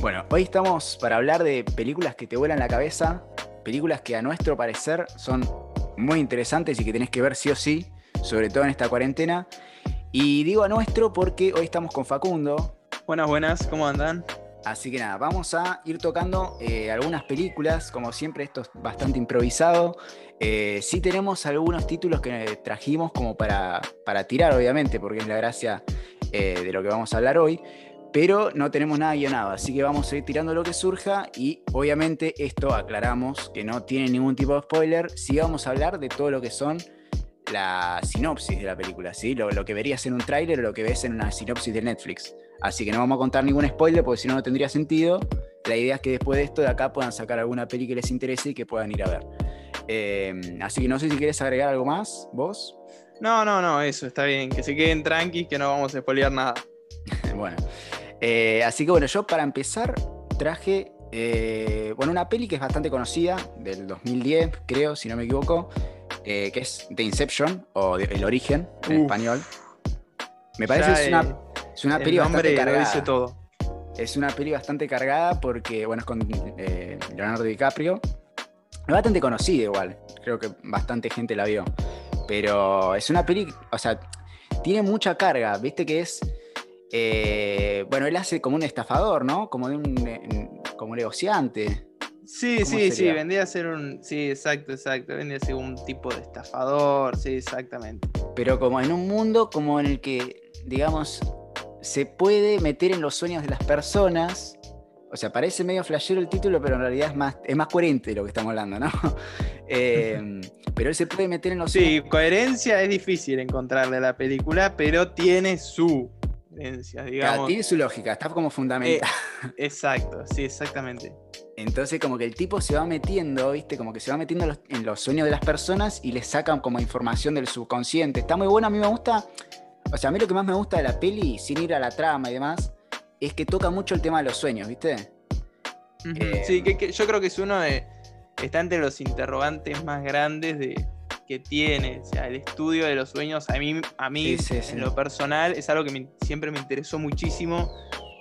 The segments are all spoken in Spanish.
Bueno, hoy estamos para hablar de películas que te vuelan la cabeza, películas que a nuestro parecer son muy interesantes y que tenés que ver sí o sí, sobre todo en esta cuarentena. Y digo a nuestro porque hoy estamos con Facundo. Buenas, buenas, ¿cómo andan? Así que nada, vamos a ir tocando eh, algunas películas, como siempre esto es bastante improvisado. Eh, sí tenemos algunos títulos que trajimos como para, para tirar, obviamente, porque es la gracia eh, de lo que vamos a hablar hoy, pero no tenemos nada guionado, así que vamos a ir tirando lo que surja y obviamente esto aclaramos que no tiene ningún tipo de spoiler, sí vamos a hablar de todo lo que son la sinopsis de la película, ¿sí? lo, lo que verías en un tráiler o lo que ves en una sinopsis de Netflix. Así que no vamos a contar ningún spoiler porque si no, no tendría sentido. La idea es que después de esto de acá puedan sacar alguna peli que les interese y que puedan ir a ver. Eh, así que no sé si quieres agregar algo más, vos. No, no, no, eso está bien. Que se queden tranquis, que no vamos a spoilear nada. bueno. Eh, así que bueno, yo para empezar traje eh, bueno, una peli que es bastante conocida, del 2010, creo, si no me equivoco, que es The Inception, o El Origen, en Uf. español. Me parece que es una, eh, es una El peli bastante cargada. dice todo. Es una peli bastante cargada porque, bueno, es con eh, Leonardo DiCaprio. Es bastante conocida igual. Creo que bastante gente la vio. Pero es una peli, o sea, tiene mucha carga. Viste que es. Eh, bueno, él hace como un estafador, ¿no? Como de un. como un negociante. Sí, ¿Cómo sí, sí, vendría a ser un. Sí, exacto, exacto. Vendría a ser un tipo de estafador, sí, exactamente. Pero como en un mundo como en el que, digamos, se puede meter en los sueños de las personas. O sea, parece medio flashero el título, pero en realidad es más, es más coherente de lo que estamos hablando, ¿no? Eh, pero él se puede meter en los sueños. Sí, coherencia es difícil encontrarle a la película, pero tiene su Claro, tiene su lógica, está como fundamental. Exacto, sí, exactamente. Entonces, como que el tipo se va metiendo, ¿viste? Como que se va metiendo en los, en los sueños de las personas y les sacan como información del subconsciente. Está muy bueno, a mí me gusta. O sea, a mí lo que más me gusta de la peli, sin ir a la trama y demás, es que toca mucho el tema de los sueños, ¿viste? Eh, sí, que, que yo creo que es uno de. Está entre los interrogantes más grandes de, que tiene. O sea, el estudio de los sueños, a mí, a mí Sí, sí, sí. en lo personal, es algo que me- siempre me interesó muchísimo.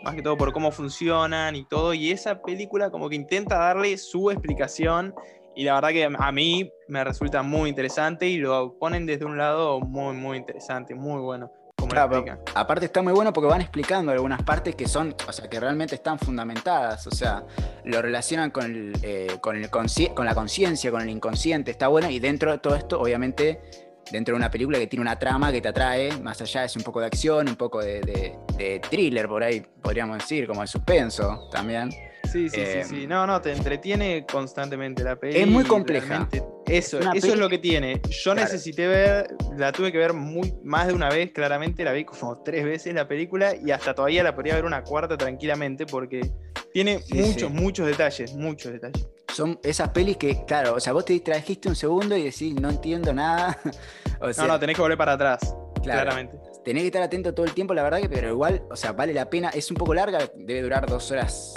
Más que todo por cómo funcionan y todo. Y esa película, como que intenta darle su explicación. Y la verdad que a mí me resulta muy interesante. Y lo ponen desde un lado muy, muy interesante, muy bueno. Como lo Claro, pero explican. aparte está muy bueno porque van explicando algunas partes que son, o sea, que realmente están fundamentadas, o sea, lo relacionan con, el, eh, con, el con la conciencia, con el inconsciente, está bueno, y dentro de todo esto, obviamente, dentro de una película que tiene una trama que te atrae, más allá es un poco de acción, un poco de, de- de thriller por ahí, podríamos decir, como de suspenso también. Sí, sí, Eh, sí, sí. No, no, te entretiene constantemente la peli. Es muy compleja. Eso, eso peli- es lo que tiene. Yo Claro. necesité ver, la tuve que ver muy, más de una vez, claramente, la vi como tres veces la película y hasta todavía la podría ver una cuarta tranquilamente porque tiene Sí, muchos, sí. muchos detalles, muchos detalles. Son esas pelis que, claro, o sea, vos te distrajiste un segundo y decís, no entiendo nada. o sea, no, no, tenés que volver para atrás, claro. claramente. Tenés que estar atento todo el tiempo, la verdad que, pero igual, o sea, vale la pena. Es un poco larga, debe durar dos horas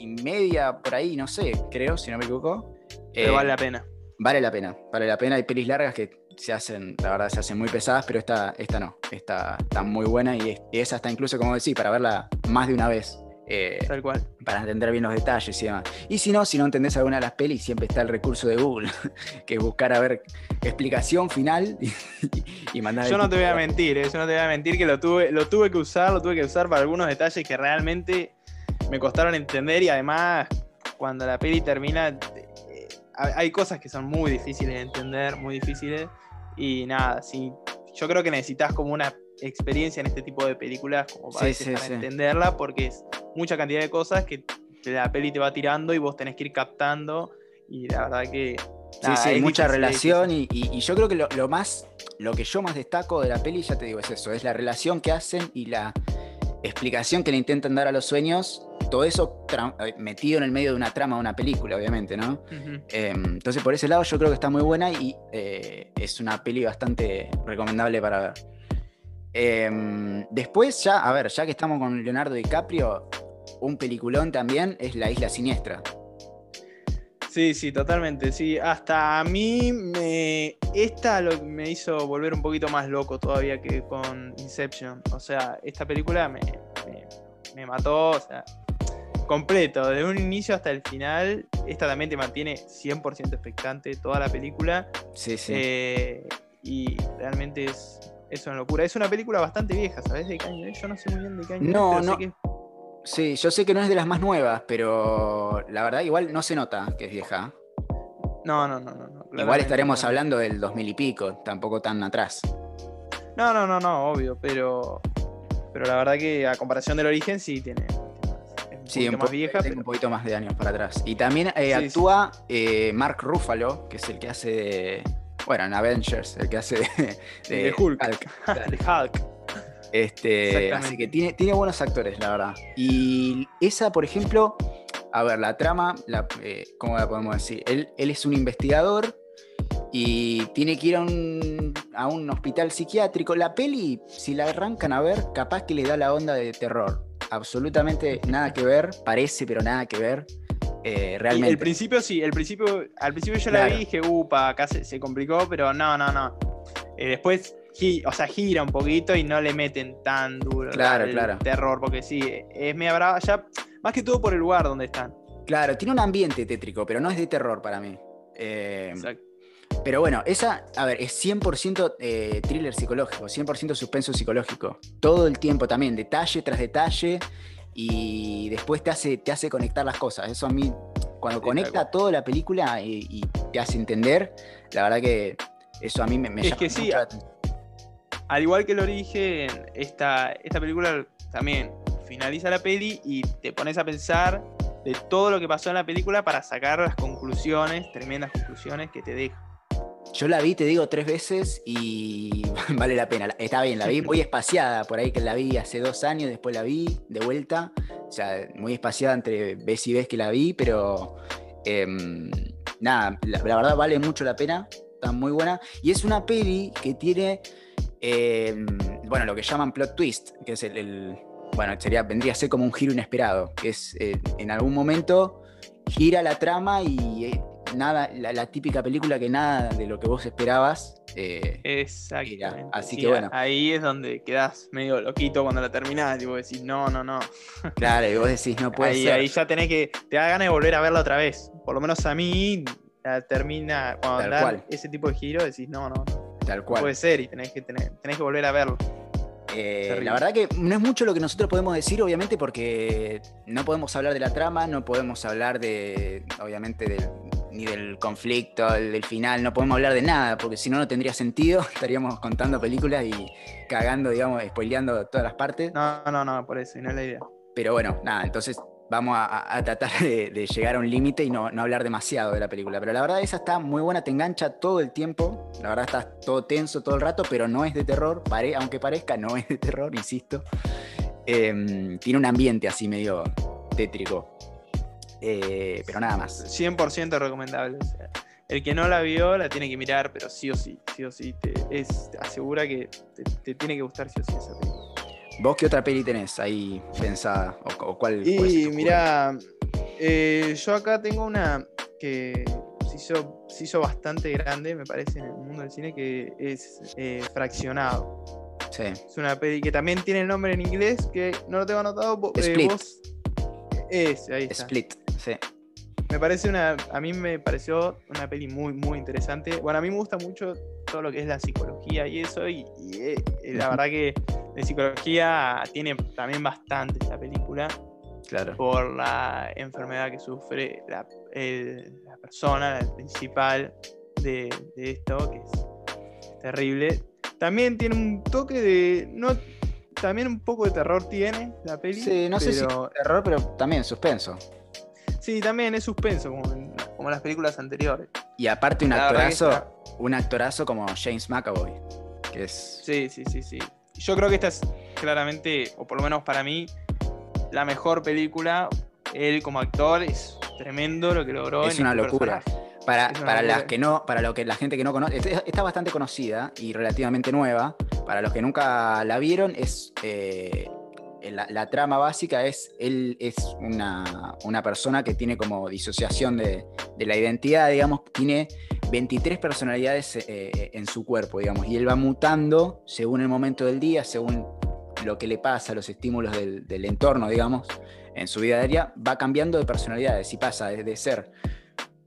y media por ahí, no sé, creo, si no me equivoco. Pero Eh, vale la pena. vale la pena, vale la pena. Hay pelis largas que se hacen, la verdad, se hacen muy pesadas, pero esta, esta no. Esta está muy buena y, es- y esa está incluso, como decís, para verla más de una vez. eh, Tal cual. para entender bien los detalles y demás. Y si no, si no entendés alguna de las pelis, siempre está el recurso de Google, que es buscar a ver explicación final y, y mandar Yo no te voy a mentir, eh, yo no te voy a mentir que lo tuve, lo tuve que usar, lo tuve que usar para algunos detalles que realmente me costaron entender y además cuando la peli termina eh, hay hay cosas que son muy difíciles de entender, muy difíciles. Y nada, sí, yo creo que necesitas como una experiencia en este tipo de películas como para, Sí, sí, para sí. entenderla porque es mucha cantidad de cosas que la peli te va tirando y vos tenés que ir captando. Y la verdad que... Sí, nada, sí, es mucha difícil, es relación y, y- y yo creo que lo, lo más, lo que yo más destaco de la peli, ya te digo, es eso, es la relación que hacen y la explicación que le intentan dar a los sueños, todo eso eh, metido en el medio de una trama de una película, obviamente, ¿no? Eh, entonces por ese lado yo creo que está muy buena y eh, es una peli bastante recomendable para ver. Eh, después ya, a ver, ya que estamos con Leonardo DiCaprio, un peliculón también es La Isla Siniestra. Sí, sí, totalmente. Sí, hasta a mí me. Esta lo- me hizo volver un poquito más loco todavía que con Inception. O sea, esta película me, me- me mató. O sea, completo, de un inicio hasta el final. Esta también te mantiene 100% expectante toda la película. Sí, sí. Eh, y realmente es, es una locura. Es una película bastante vieja, ¿sabes de qué año es? Yo no sé muy bien de qué año es, No, pero sé no. que- Sí, yo sé que no es de las más nuevas, pero la verdad igual no se nota que es vieja. No, no, no, no. no, Igual estaremos no. hablando del 2000 y pico, tampoco tan atrás. No, no, no, no, obvio, pero. Pero la verdad que a comparación del origen sí tiene. tiene un Sí, poquito un, más vieja, pero. un poquito más de años para atrás. Y también eh, Sí, sí. actúa eh, Mark Ruffalo, que es el que hace de. Bueno, en Avengers, el que hace de, De Hulk. Hulk. Este, así que tiene, tiene buenos actores, la verdad. Y esa, por ejemplo, a ver, la trama, la, eh, ¿cómo la podemos decir? Él, él es un investigador y tiene que ir a un, a un hospital psiquiátrico. La peli, si la arrancan a ver, capaz que le da la onda de terror. Absolutamente nada que ver, parece, pero nada que ver. eh, Y realmente. el principio sí, el principio, al principio yo la Claro. vi y dije, upa, acá se, se complicó, pero no, no, no. Eh, después, o sea, gira un poquito y no le meten tan duro Claro, claro. terror, porque sí, es media brava, ya, más que todo por el lugar donde están. Claro, tiene un ambiente tétrico, pero no es de terror para mí. Eh, Exacto. Pero bueno, esa, a ver, es 100% eh, thriller psicológico, 100% suspenso psicológico. Todo el tiempo también, detalle tras detalle, y después te hace, te hace conectar las cosas. Eso a mí, cuando Sí, conecta toda la película y, y te hace entender, la verdad que eso a mí me, me Es llama que sí, mucho la atención. Al igual que el origen, esta, esta película también finaliza la peli y te pones a pensar de todo lo que pasó en la película para sacar las conclusiones, tremendas conclusiones que te deja. Yo la vi, te digo, tres veces y vale la pena. Está bien, la vi muy espaciada, por ahí que la vi hace dos años, después la vi de vuelta. O sea, muy espaciada entre vez y vez que la vi, pero em, nada, la, la verdad vale mucho la pena, está muy buena. Y es una peli que tiene, em, bueno, lo que llaman plot twist, que es el, el- bueno, sería, vendría a ser como un giro inesperado, que es eh, en algún momento gira la trama y eh, nada, la, la típica película que nada de lo que vos esperabas. eh, Exactamente. así Sí, que bueno. Ahí es donde quedás medio loquito cuando la terminás. Y vos decís, no, no, no. claro, y vos decís, no puede Ahí, ser. ahí ya tenés que. Te da ganas de volver a verla otra vez. Por lo menos a mí, la termina. Cuando cual. ese tipo de giro, decís, no, no, no tal cual. puede ser. Y tenés que, tener, tenés que volver a verlo. Eh, la verdad que no es mucho lo que nosotros podemos decir, obviamente, porque no podemos hablar de la trama, no podemos hablar de, obviamente, del- ni del conflicto, del, del final, no podemos hablar de nada, porque si no, no tendría sentido. Estaríamos contando películas y cagando, digamos, spoileando todas las partes. No, no, no, por eso. Y no es la idea. Pero bueno, nada, entonces vamos a, tratar de, llegar a un límite y no, hablar demasiado de la película. Pero la verdad, esa está muy buena, te engancha todo el tiempo. La verdad, está todo tenso todo el rato, pero no es de terror. aunque parezca, no es de terror, insisto. Em, tiene un ambiente así medio tétrico. Eh, pero nada más. 100% recomendable. el que no la vio la tiene que mirar, pero sí o sí, sí o sí, te, asegura que te tiene que gustar sí o sí esa película. ¿Vos qué otra peli tenés ahí pensada? ¿O, o cuál, Y mira, eh, yo acá tengo una que se hizo, se hizo bastante grande, me parece, en el mundo del cine, que es eh, Fraccionado. Sí. Es una peli que también tiene el nombre en inglés, que no lo tengo anotado. eh, Split. vos- Ese, ahí está. Split. Sí. Me parece una, a mí me pareció una peli muy, muy interesante. Bueno, a mí me gusta mucho todo lo que es la psicología y eso, y, y, eh, eh, la verdad que de psicología tiene también bastante esta película Claro. por la enfermedad que sufre la, el- la persona, la principal de, de esto, que es terrible. También tiene un toque de. No, también un poco de terror tiene la peli. Sí, no sé si pero- terror, pero también suspenso. Sí, también es suspenso, como en, como en las películas anteriores. Y aparte un La actorazo, está- un actorazo como James McAvoy, que es Sí, sí, sí, sí. Yo creo que esta es claramente, o por lo menos para mí, la mejor película. Él como actor es tremendo lo que logró. Es en una este locura. personaje. para, una para las que no, para lo que la gente que no conoce, está, está bastante conocida y relativamente nueva. Para los que nunca la vieron, es eh, la, la trama básica es él es una, una persona que tiene como disociación de, de la identidad, digamos, tiene 23 personalidades eh, en su cuerpo, digamos, y él va mutando según el momento del día, según lo que le pasa, los estímulos del, entorno, digamos, en su vida diaria, va cambiando de personalidades y pasa desde ser,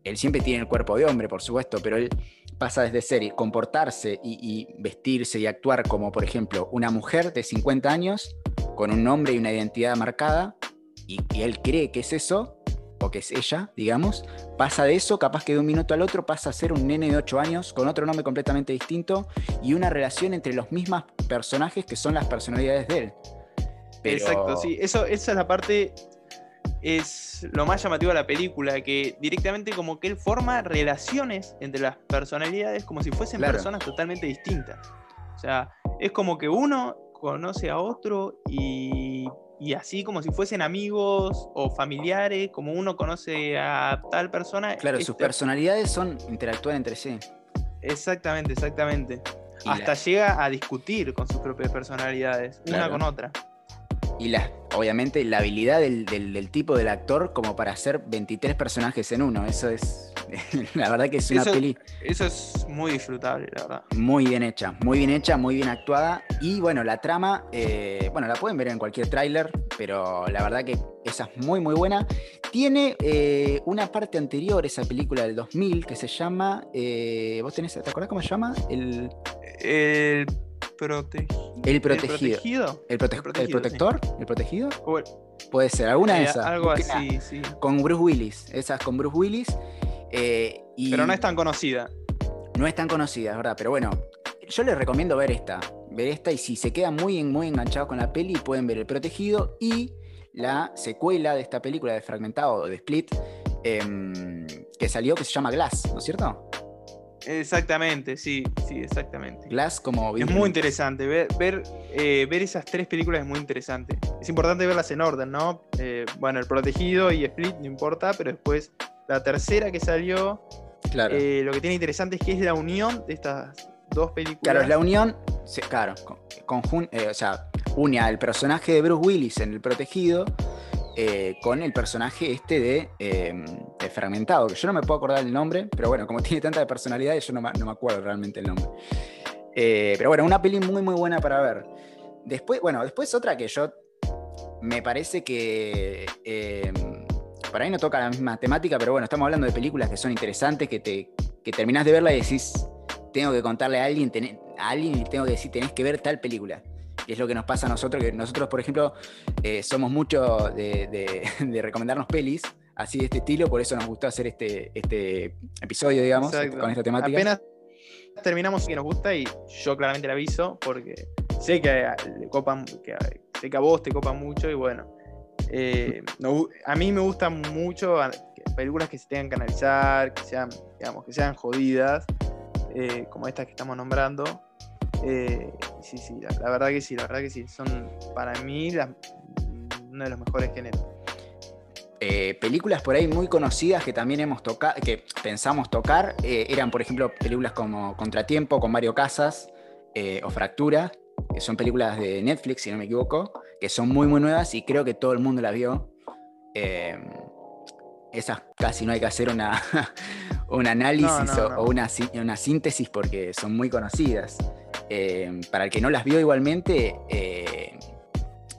él siempre tiene el cuerpo de hombre, por supuesto, pero él pasa desde ser y comportarse y, y vestirse y actuar como, por ejemplo, una mujer de 50 años con un nombre y una identidad marcada, y, y él cree que es eso, o que es ella, digamos, pasa de eso, capaz que de un minuto al otro pasa a ser un nene de 8 años con otro nombre completamente distinto y una relación entre los mismos personajes que son las personalidades de él. Pero- Exacto, sí. Eso, esa es la parte. Es lo más llamativo de la película, que directamente como que él forma relaciones entre las personalidades como si fuesen Claro. personas totalmente distintas. O sea, es como que uno conoce a otro y, y así como si fuesen amigos o familiares, como uno conoce a tal persona. Claro, sus este- personalidades son interactuar entre sí. Exactamente, exactamente. Y Hasta la- llega a discutir con sus propias personalidades, una con otra. Y la, obviamente la habilidad del, del- del tipo del actor como para hacer 23 personajes en uno. Eso es, la verdad que es una Eso- peli Eso es muy disfrutable, la verdad. muy bien hecha, muy bien hecha, muy bien actuada. Y bueno, la trama, eh, bueno, la pueden ver en cualquier tráiler, pero la verdad que esa es muy, muy buena. Tiene eh, una parte anterior, esa película del 2000, que se llama, eh, ¿vos tenés, te acordás cómo se llama? El, El, prote- el el protegido. protegido. ¿El, prote- El el protegido, sí. protector? ¿El protegido? El- Puede ser, alguna de esas. algo así, sí. Con Bruce Willis, esas con Bruce Willis. Eh, y Pero no es tan conocida. no es tan conocida, es verdad. Pero bueno, yo les recomiendo ver esta. Ver esta y si se quedan muy, muy enganchados con la peli, pueden ver El Protegido y la secuela de esta película de Fragmentado, de Split, em, que salió, que se llama Glass, ¿no es cierto? Exactamente, sí, sí, exactamente. Glass como... Es muy interesante. Ver, ver, eh, ver esas tres películas es muy interesante. Es importante verlas en orden, ¿no? Eh, bueno, El Protegido y Split no importa, pero después la tercera que salió, Claro. eh, lo que tiene interesante es que es la unión de estas dos películas. Claro, es la unión, claro, con- conjun- eh, o sea, une al personaje de Bruce Willis en El Protegido eh, con el personaje este de, eh, de Fragmentado, que yo no me puedo acordar el nombre, pero bueno, como tiene tanta personalidad, yo no, me- no me acuerdo realmente el nombre. Pero bueno, una peli muy, muy buena para ver. Después, bueno, después otra que yo me parece que eh, por ahí no toca la misma temática, pero bueno, estamos hablando de películas que son interesantes, que, te, que terminás de verla y decís, tengo que contarle a alguien, a alguien y tengo que decir, tenés que ver tal película. Y es lo que nos pasa a nosotros, que nosotros, por ejemplo, eh, somos mucho de, de- de recomendarnos pelis así de este estilo, por eso nos gustó hacer este, este episodio, digamos, Exacto. con esta temática. Apenas terminamos que nos gusta y yo claramente le aviso porque sé que a, le copan, que a, sé que a vos te copan mucho y bueno. Eh, a mí me gustan mucho a- que- películas que se tengan que analizar, que sean, digamos, que sean jodidas, eh, como estas que estamos nombrando. Eh, sí, sí, la, la verdad que sí, la verdad que sí. Son para mí las- uno de los mejores géneros. Películas por ahí muy conocidas que también hemos tocado, que pensamos tocar, eran por ejemplo películas como Contratiempo con Mario Casas o Fractura, que son películas de Netflix, si no me equivoco, que son muy muy nuevas y creo que todo el mundo las vio. Eh, esas casi no hay que hacer una, un análisis No, no, o, no. o una, una síntesis porque son muy conocidas. Eh, para el que no las vio igualmente, eh,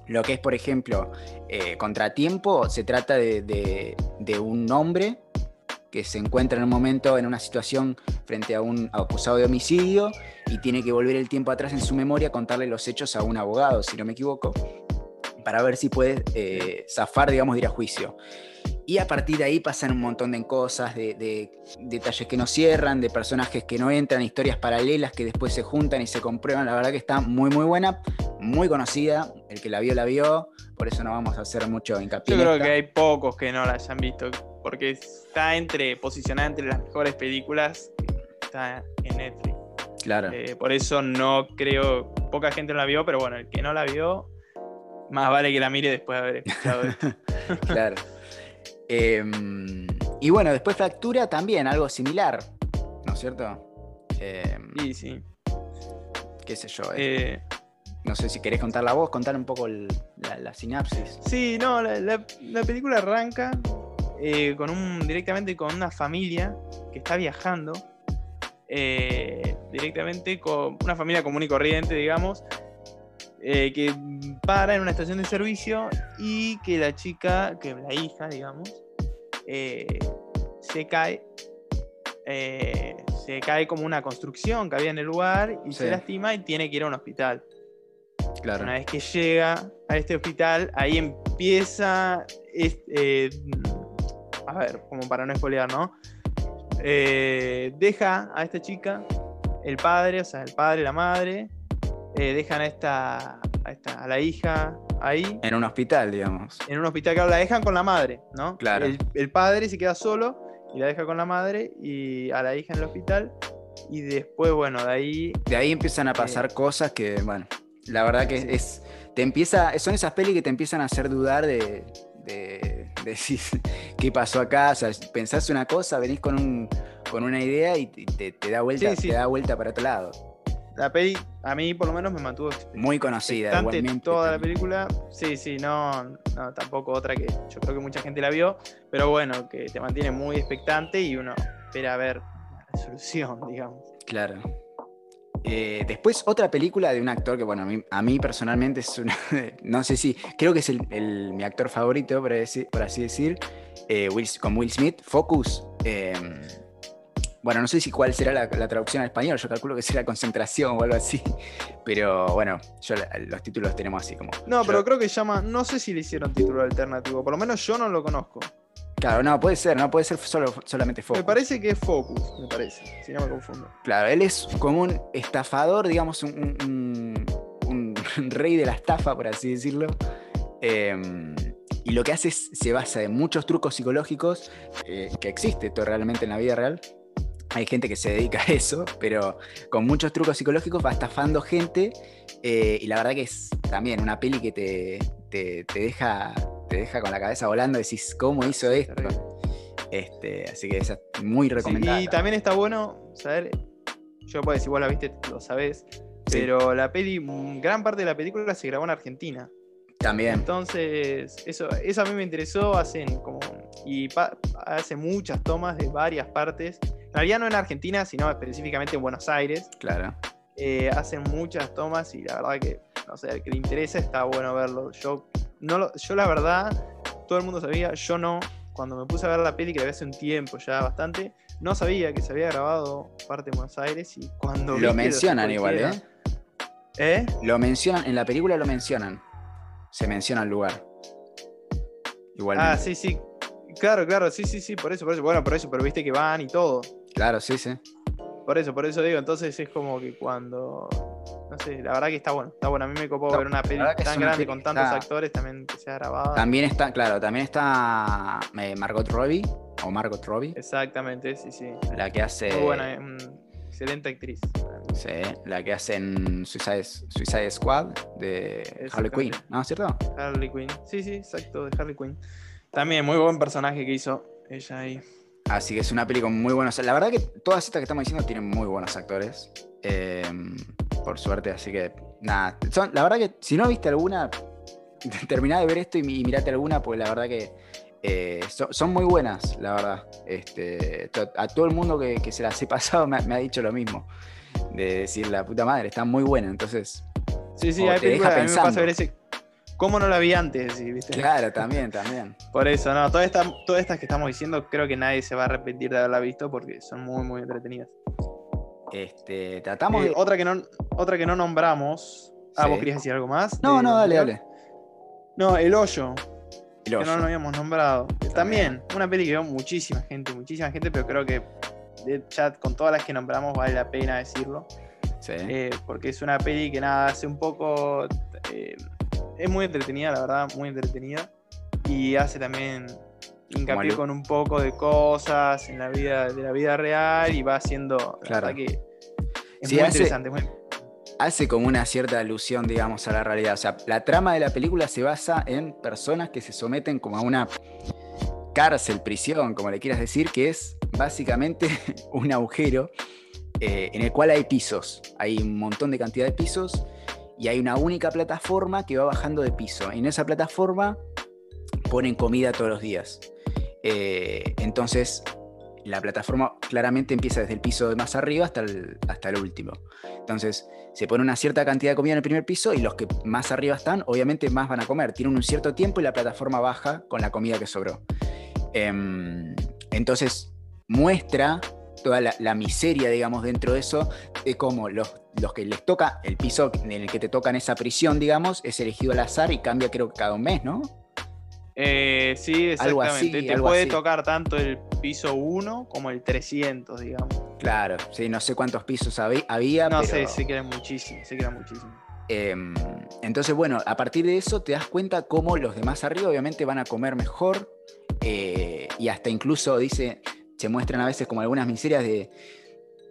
lo que es, por ejemplo, eh, Contratiempo, se trata de, de- de un hombre que se encuentra en un momento en una situación frente a un acusado de homicidio y tiene que volver el tiempo atrás en su memoria, contarle los hechos a un abogado, si no me equivoco, para ver si puede eh, zafar, digamos, de ir a juicio. Y a partir de ahí pasan un montón de cosas, de, de detalles que no cierran, de personajes que no entran, historias paralelas que después se juntan y se comprueban. La verdad que está muy, muy buena, muy conocida. El que la vio, la vio. Por eso no vamos a hacer mucho hincapié. Yo creo que hay pocos que no la hayan visto, porque está entre posicionada entre las mejores películas que está en Netflix. Claro. Eh, por eso no creo, poca gente la vio, pero bueno, el que no la vio, más vale que la mire después de haber escuchado esto. claro. Em, y bueno, después Fractura también, algo similar, ¿no es cierto? Em, Y sí. qué sé yo. eh, Eh, no sé si querés contar la voz, contar un poco el- la, la sinapsis. sí, no, la, la- la película arranca eh, con un, directamente con una familia que está viajando. eh, directamente con una familia común y corriente, digamos. Eh, que para en una estación de servicio y que la chica, que la hija, digamos, eh, se cae. eh, se cae como una construcción que había en el lugar y se lastima y tiene que ir a un hospital. Claro. Una vez que llega a este hospital, ahí empieza. a ver, como para no espolear, ¿no? Deja a esta chica, el padre, o sea, el padre la madre, eh, dejan a esta, a esta, a la hija ahí, En un hospital, digamos. en un hospital, claro, la dejan con la madre, ¿no? Claro. El, el padre se queda solo y la deja con la madre y a la hija en el hospital. Y después, bueno, de ahí De ahí empiezan a pasar cosas que, bueno, la verdad que es. Te empieza. Son esas pelis que te empiezan a hacer dudar de. de, de decir, ¿qué pasó acá? O sea, pensás una cosa, venís con un con una idea y te, te- te da vuelta, Sí, sí. te da vuelta para otro lado. la peli, a mí por lo menos me mantuvo. Muy conocida, Bastante toda la película. Sí, sí, no, no, tampoco otra que yo creo que mucha gente la vio, pero bueno, que te mantiene muy expectante y uno espera ver la solución, digamos. Claro. Eh, después otra película de un actor que, bueno, a mí, a mí personalmente es una, no sé si, creo que es el, el- mi actor favorito, por, decir- por así decir, eh, Will- con Will Smith, Focus. eh, bueno, no sé si cuál será la, la traducción al español, yo calculo que será concentración o algo así, pero bueno, yo los títulos tenemos así como... No, yo- pero creo que llama, no sé si le hicieron título alternativo, por lo menos yo no lo conozco. Claro, no, puede ser, no puede ser solo, solamente Focus. Me parece que es Focus, me parece, si no me confundo. Claro, él es como un estafador, digamos, un, un- un- un rey de la estafa, por así decirlo. Eh, y lo que hace es, se basa en muchos trucos psicológicos eh, que existe esto realmente en la vida real. Hay gente que se dedica a eso, pero con muchos trucos psicológicos va estafando gente. eh, y la verdad que es también una peli que te, te- te deja, te deja con la cabeza volando. Decís, ¿cómo hizo esto? Este, así que esa es muy Sí, recomendada. y también está bueno saber, yo puedo decir, vos la viste, lo sabés, Sí. pero la peli, gran parte de la película se grabó en Argentina. También. Entonces, eso, eso a mí me interesó, hacen como, y pa- hace muchas tomas de varias partes. Realidad no en Argentina, sino específicamente en Buenos Aires. Claro. Eh, hacen muchas tomas y la verdad que, no sé, al que le interesa está bueno verlo. Yo, no lo- yo la verdad, todo el mundo sabía, yo no. Cuando me puse a ver la peli, que la vi hace un tiempo ya bastante, no sabía que se había grabado parte en Buenos Aires y cuando... Lo mencionan igual, ¿eh? ¿Eh? Lo mencionan, en la película lo mencionan. Se menciona el lugar. Igualmente. Ah, sí, sí. Claro, claro, sí, sí, sí, por eso, por eso. Bueno, por eso, pero viste que van y todo. Claro, sí, sí. Por eso, por eso digo, entonces es como que cuando. No sé, la verdad que está bueno. Está bueno. A mí me copó Está- ver una peli tan grande peli con tantos está- actores también que sea grabada. También está, claro, también está eh, Margot Robbie, o Margot Robbie, Exactamente, sí, sí. la que hace. Muy buena, excelente actriz. Sí, la que hace en Suicide, Suicide Squad de Harley Quinn. ¿no es cierto? Harley Quinn. Sí, sí, exacto, de Harley Quinn. También muy buen personaje que hizo ella ahí. Así que es una peli con muy buenos. La verdad que todas estas que estamos diciendo tienen muy buenos actores. eh, por suerte, así que nada. Son, la verdad que si no viste alguna, terminá de ver esto y, mi- y mirate alguna, pues la verdad que eh, so- son muy buenas, la verdad. Este, to- a todo el mundo que, que se las he pasado me, ha- me ha dicho lo mismo. De decir, la puta madre, está muy buena. Entonces, Sí, sí, hay películas a mí me pasa ver ese. ¿Cómo no la vi antes? ¿viste? claro, también, también. Por eso, no, todas estas, todas estas que estamos diciendo, creo que nadie se va a arrepentir de haberla visto porque son muy, muy entretenidas. Este, tratamos Eh, de. otra, que no, otra que no nombramos. Ah, Sí. vos querías decir algo más. No, de no, dale, dale. No, El Hoyo, El que hoyo. no lo habíamos nombrado. También, una peli que veo muchísima gente, muchísima gente, pero creo que de chat con todas las que nombramos vale la pena decirlo. Sí. eh, porque es una peli que nada, hace un poco. eh, es muy entretenida, la verdad, muy entretenida. Y hace también hincapié con un poco de cosas en la vida, de la vida real y va haciendo. La Claro. verdad que es Sí, muy hace- interesante. muy- hace como una cierta alusión, digamos, a la realidad. O sea, la trama de la película se basa en personas que se someten como a una cárcel, prisión, como le quieras decir, que es básicamente un agujero eh, en el cual hay pisos. Hay un montón de cantidad de pisos y hay una única plataforma que va bajando de piso. En esa plataforma ponen comida todos los días. Eh, entonces, la plataforma claramente empieza desde el piso de más arriba hasta el, hasta el último. Entonces, se pone una cierta cantidad de comida en el primer piso y los que más arriba están, obviamente más van a comer. Tienen un cierto tiempo y la plataforma baja con la comida que sobró. Em, entonces, muestra toda la, miseria, digamos, dentro de eso, de cómo los, los que les toca, el piso en el que te tocan esa prisión, digamos, es elegido al azar y cambia creo que cada un mes, ¿no? Eh, sí, exactamente. Te puede tocar tanto el piso 1 como el 300, digamos. Claro, sí, no sé cuántos pisos había. No sé, sí que eran muchísimos, sí que eran muchísimos. Em, entonces, bueno, a partir de eso te das cuenta cómo los demás arriba obviamente van a comer mejor eh, y hasta incluso dice, se muestran a veces como algunas miserias de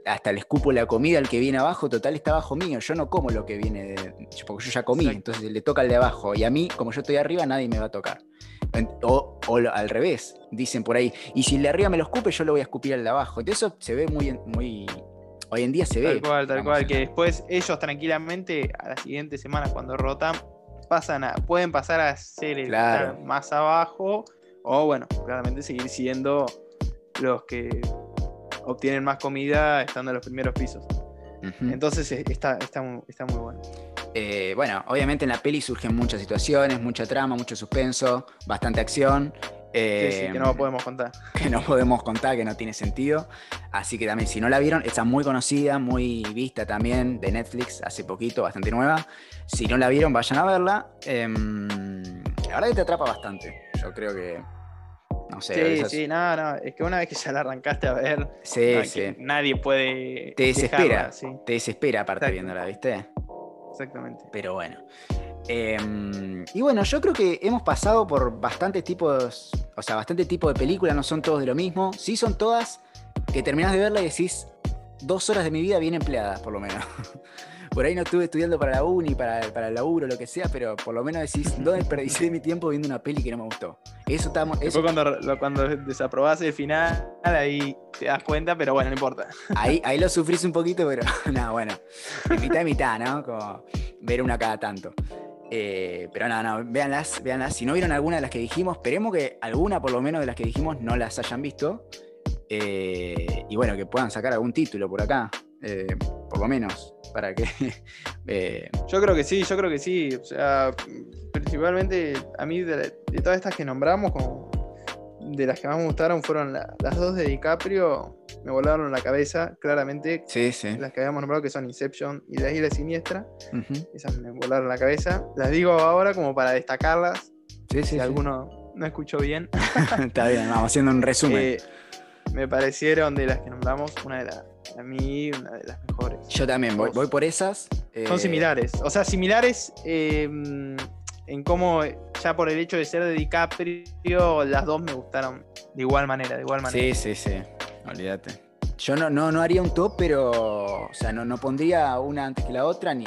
hasta le escupo la comida al que viene abajo, total está abajo mío, yo no como lo que viene de, porque yo ya comí, entonces le toca al de abajo y a mí, como yo estoy arriba, nadie me va a tocar. O, al revés, dicen por ahí, y si el de arriba me lo escupe, yo lo voy a escupir al de abajo. Entonces eso se ve muy, muy hoy en día se ve. Tal cual, tal cual, que después ellos tranquilamente a las siguientes semanas cuando rotan, pasan a, pueden pasar a ser el más abajo o bueno, claramente seguir siendo los que obtienen más comida estando en los primeros pisos. Entonces eh, está, está, muy bueno. Eh, bueno, obviamente en la peli surgen muchas situaciones, mucha trama, mucho suspenso, bastante acción. que no eh, podemos contar. Que no podemos contar, que no tiene sentido. Así que también, si no la vieron, está muy conocida, muy vista también de Netflix hace poquito, bastante nueva. Si no la vieron, vayan a verla. Em, la verdad que te atrapa bastante. Yo creo que sí, sí, no, no. Es que una vez que ya la arrancaste a ver, nadie puede. Te desespera. Te desespera, aparte viéndola, ¿viste? Exactamente. Pero bueno. Em, y bueno, yo creo que hemos pasado por bastantes tipos, o sea, bastante tipo de películas, no son todos de lo mismo. Sí son todas que terminás de verla y decís, dos horas de mi vida bien empleadas, por lo menos. por ahí no estuve estudiando para la uni, para, para el laburo, lo que sea, pero por lo menos decís, ¿dónde desperdicié mi tiempo viendo una peli que no me gustó? Eso estamos. Eso... cuando, cuando desaprobaste el final, ahí te das cuenta, pero bueno, no importa. Ahí, ahí lo sufrís un poquito, pero no, bueno, mitad y mitad, ¿no? Como ver una cada tanto. Eh, pero no, no, véanlas, véanlas. Si no vieron alguna de las que dijimos, esperemos que alguna por lo menos de las que dijimos no las hayan visto. Eh, y bueno, que puedan sacar algún título por acá, eh, por lo menos para que... Eh, yo creo que sí, yo creo que sí. O sea, principalmente a mí de, todas estas que nombramos, como de las que más me gustaron fueron las dos de DiCaprio, me volaron la cabeza, claramente. Sí, sí. Las que habíamos nombrado que son Inception y La Isla Siniestra. Esas me volaron la cabeza. Las digo ahora como para destacarlas. Sí, sí. Si alguno no escuchó bien. Está bien, vamos haciendo un resumen. Eh, me parecieron de las que nombramos una de las a mí una de las mejores. Yo también, voy, voy por esas. Son eh, similares. O sea, similares eh, en cómo, ya por el hecho de ser de DiCaprio, las dos me gustaron de igual manera, de igual manera. Sí, sí, sí. Olvídate. Yo no, no, no haría un top, pero. O sea, no, no pondría una antes que la otra, ni,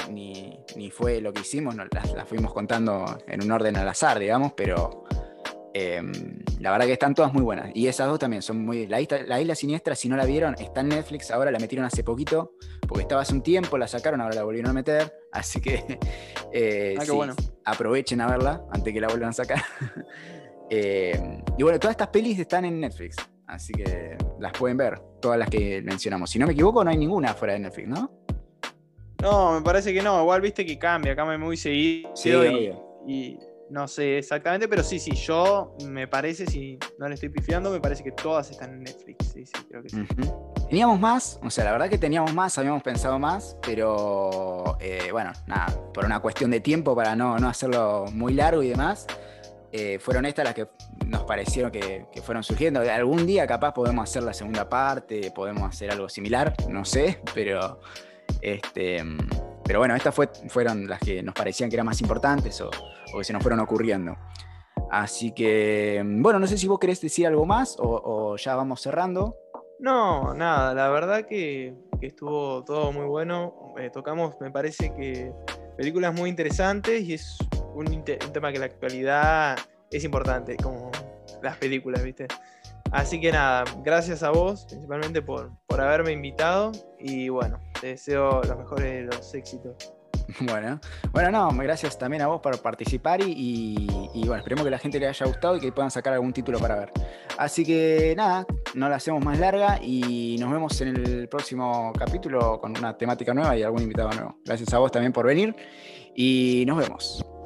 ni, fue lo que hicimos. las, las fuimos contando en un orden al azar, digamos, pero Em, la verdad que están todas muy buenas. Y esas dos también son muy. La isla, Siniestra, si no la vieron, está en Netflix. Ahora la metieron hace poquito, porque estaba hace un tiempo, la sacaron, ahora la volvieron a meter. Así que eh, ah, bueno. aprovechen a verla antes que la vuelvan a sacar. Em, y bueno, todas estas pelis están en Netflix. Así que las pueden ver, todas las que mencionamos. Si no me equivoco, no hay ninguna fuera de Netflix, ¿no? No, me parece que no. Igual viste que cambia, cambia muy seguido. Sí, y no sé exactamente, pero sí, sí, yo me parece, si no le estoy pifiando, me parece que todas están en Netflix. Sí, sí, creo que sí. Teníamos más, o sea, la verdad que teníamos más, habíamos pensado más, pero eh, bueno, nada, por una cuestión de tiempo para no, hacerlo muy largo y demás, eh, fueron estas las que nos parecieron que, que, fueron surgiendo. Algún día capaz podemos hacer la segunda parte, podemos hacer algo similar, no sé, pero este pero bueno, estas fueron las que nos parecían que eran más importantes o, que se nos fueron ocurriendo. Así que, bueno, no sé si vos querés decir algo más o, ya vamos cerrando. No, nada, la verdad que, estuvo todo muy bueno. Eh, tocamos, me parece que películas muy interesantes y es un, un tema que en la actualidad es importante, como las películas, ¿viste? Así que nada, gracias a vos principalmente por, por haberme invitado y bueno, te deseo los mejores de los éxitos. Bueno, bueno, no, gracias también a vos por participar y, bueno, esperemos que la gente le haya gustado y que puedan sacar algún título para ver. Así que nada, no la hacemos más larga y nos vemos en el próximo capítulo con una temática nueva y algún invitado nuevo. Gracias a vos también por venir y nos vemos.